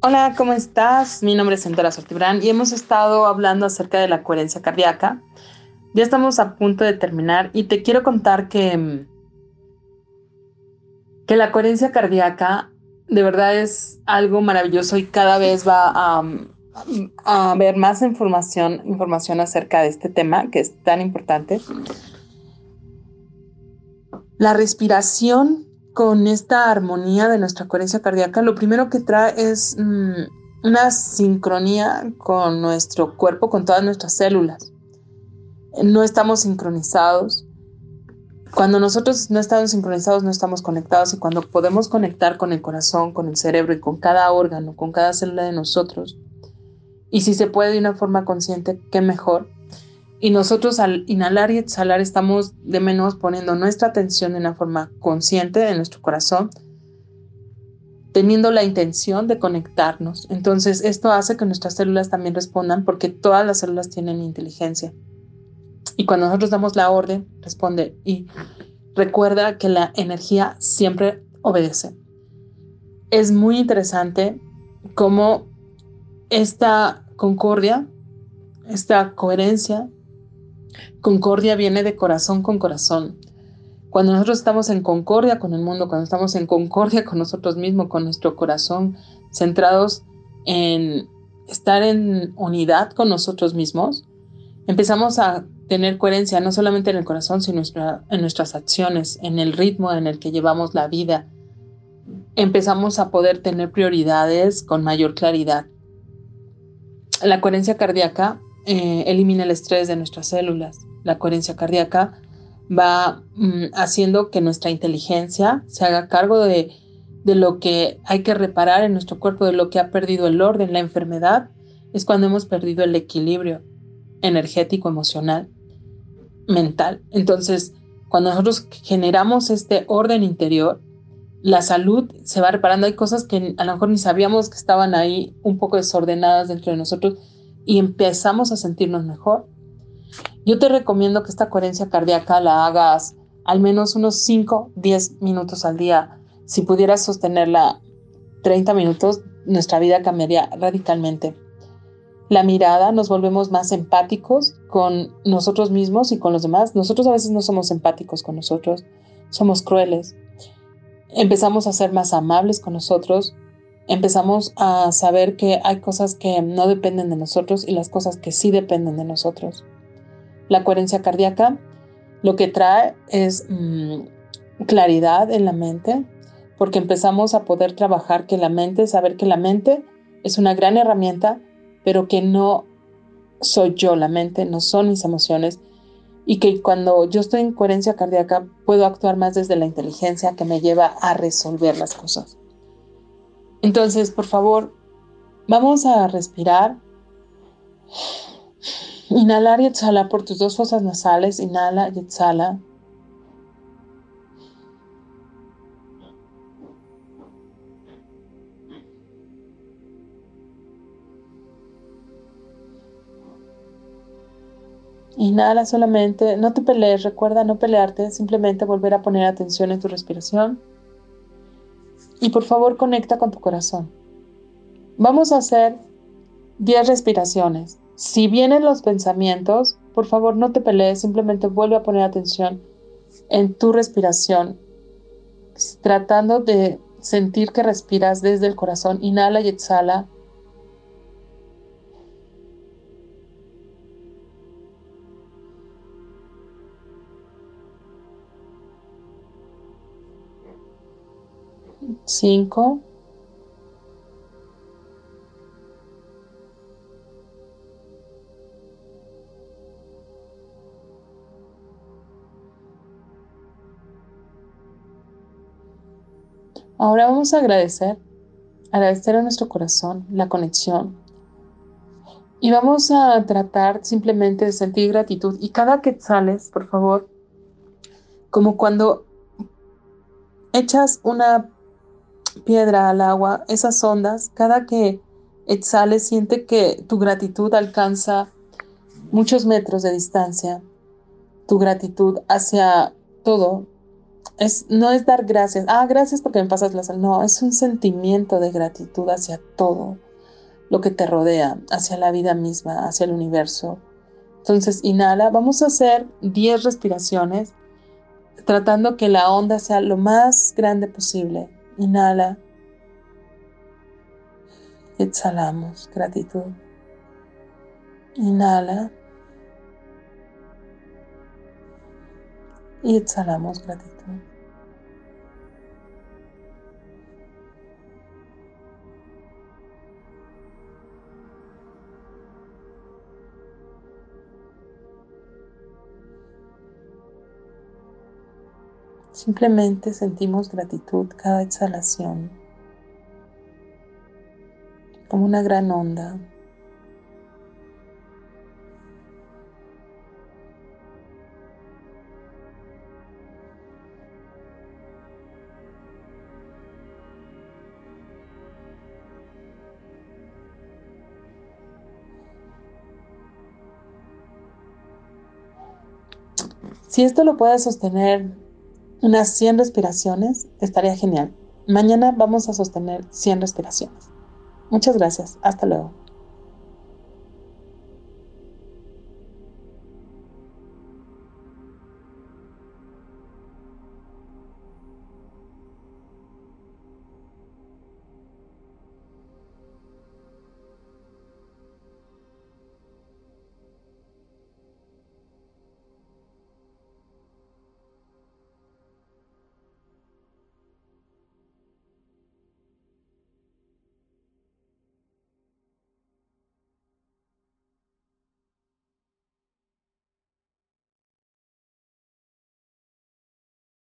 Hola, ¿cómo estás? Mi nombre es Santara Sortibrán y hemos estado hablando acerca de la coherencia cardíaca. Ya estamos a punto de terminar y te quiero contar que, que la coherencia cardíaca de verdad es algo maravilloso y cada vez va a, a haber más información, información acerca de este tema que es tan importante. La respiración con esta armonía de nuestra coherencia cardíaca, lo primero que trae es mm, una sincronía con nuestro cuerpo, con todas nuestras células. No estamos sincronizados. Cuando nosotros no estamos sincronizados, no estamos conectados y cuando podemos conectar con el corazón, con el cerebro y con cada órgano, con cada célula de nosotros, y si se puede de una forma consciente, qué mejor, y nosotros al inhalar y exhalar estamos de menos poniendo nuestra atención de una forma consciente en nuestro corazón, teniendo la intención de conectarnos. Entonces esto hace que nuestras células también respondan porque todas las células tienen inteligencia. Y cuando nosotros damos la orden, responde y recuerda que la energía siempre obedece. Es muy interesante cómo esta concordia, esta coherencia Concordia viene de corazón con corazón. Cuando nosotros estamos en concordia con el mundo, cuando estamos en concordia con nosotros mismos, con nuestro corazón, centrados en estar en unidad con nosotros mismos, empezamos a tener coherencia no solamente en el corazón, sino en nuestras acciones, en el ritmo en el que llevamos la vida. Empezamos a poder tener prioridades con mayor claridad. La coherencia cardíaca eh, elimina el estrés de nuestras células. La coherencia cardíaca va mm, haciendo que nuestra inteligencia se haga cargo de, de lo que hay que reparar en nuestro cuerpo, de lo que ha perdido el orden. La enfermedad es cuando hemos perdido el equilibrio energético, emocional, mental. Entonces, cuando nosotros generamos este orden interior, la salud se va reparando. Hay cosas que a lo mejor ni sabíamos que estaban ahí un poco desordenadas dentro de nosotros y empezamos a sentirnos mejor. Yo te recomiendo que esta coherencia cardíaca la hagas al menos unos 5, 10 minutos al día. Si pudieras sostenerla 30 minutos, nuestra vida cambiaría radicalmente. La mirada, nos volvemos más empáticos con nosotros mismos y con los demás. Nosotros a veces no somos empáticos con nosotros, somos crueles. Empezamos a ser más amables con nosotros, empezamos a saber que hay cosas que no dependen de nosotros y las cosas que sí dependen de nosotros. La coherencia cardíaca lo que trae es mm, claridad en la mente, porque empezamos a poder trabajar que la mente, saber que la mente es una gran herramienta, pero que no soy yo la mente, no son mis emociones, y que cuando yo estoy en coherencia cardíaca puedo actuar más desde la inteligencia que me lleva a resolver las cosas. Entonces, por favor, vamos a respirar. Inhalar y exhalar por tus dos fosas nasales. Inhala y exhala. Inhala solamente, no te pelees, recuerda no pelearte, simplemente volver a poner atención en tu respiración. Y por favor conecta con tu corazón. Vamos a hacer 10 respiraciones. Si vienen los pensamientos, por favor no te pelees, simplemente vuelve a poner atención en tu respiración, tratando de sentir que respiras desde el corazón. Inhala y exhala 5 Ahora vamos a agradecer, agradecer a nuestro corazón la conexión. Y vamos a tratar simplemente de sentir gratitud. Y cada que sales, por favor, como cuando echas una piedra al agua, esas ondas, cada que exhales, siente que tu gratitud alcanza muchos metros de distancia, tu gratitud hacia todo, Es, no es dar gracias. Ah, gracias porque me pasas la sal. No, es un sentimiento de gratitud hacia todo lo que te rodea, hacia la vida misma, hacia el universo. Entonces, inhala. Vamos a hacer 10 respiraciones, tratando que la onda sea lo más grande posible. Inhala. Exhalamos. Gratitud. Inhala. Y exhalamos gratitud. Simplemente sentimos gratitud cada exhalación, como una gran onda. Si esto lo puedes sostener unas 100 respiraciones, estaría genial. Mañana vamos a sostener 100 respiraciones. Muchas gracias. Hasta luego.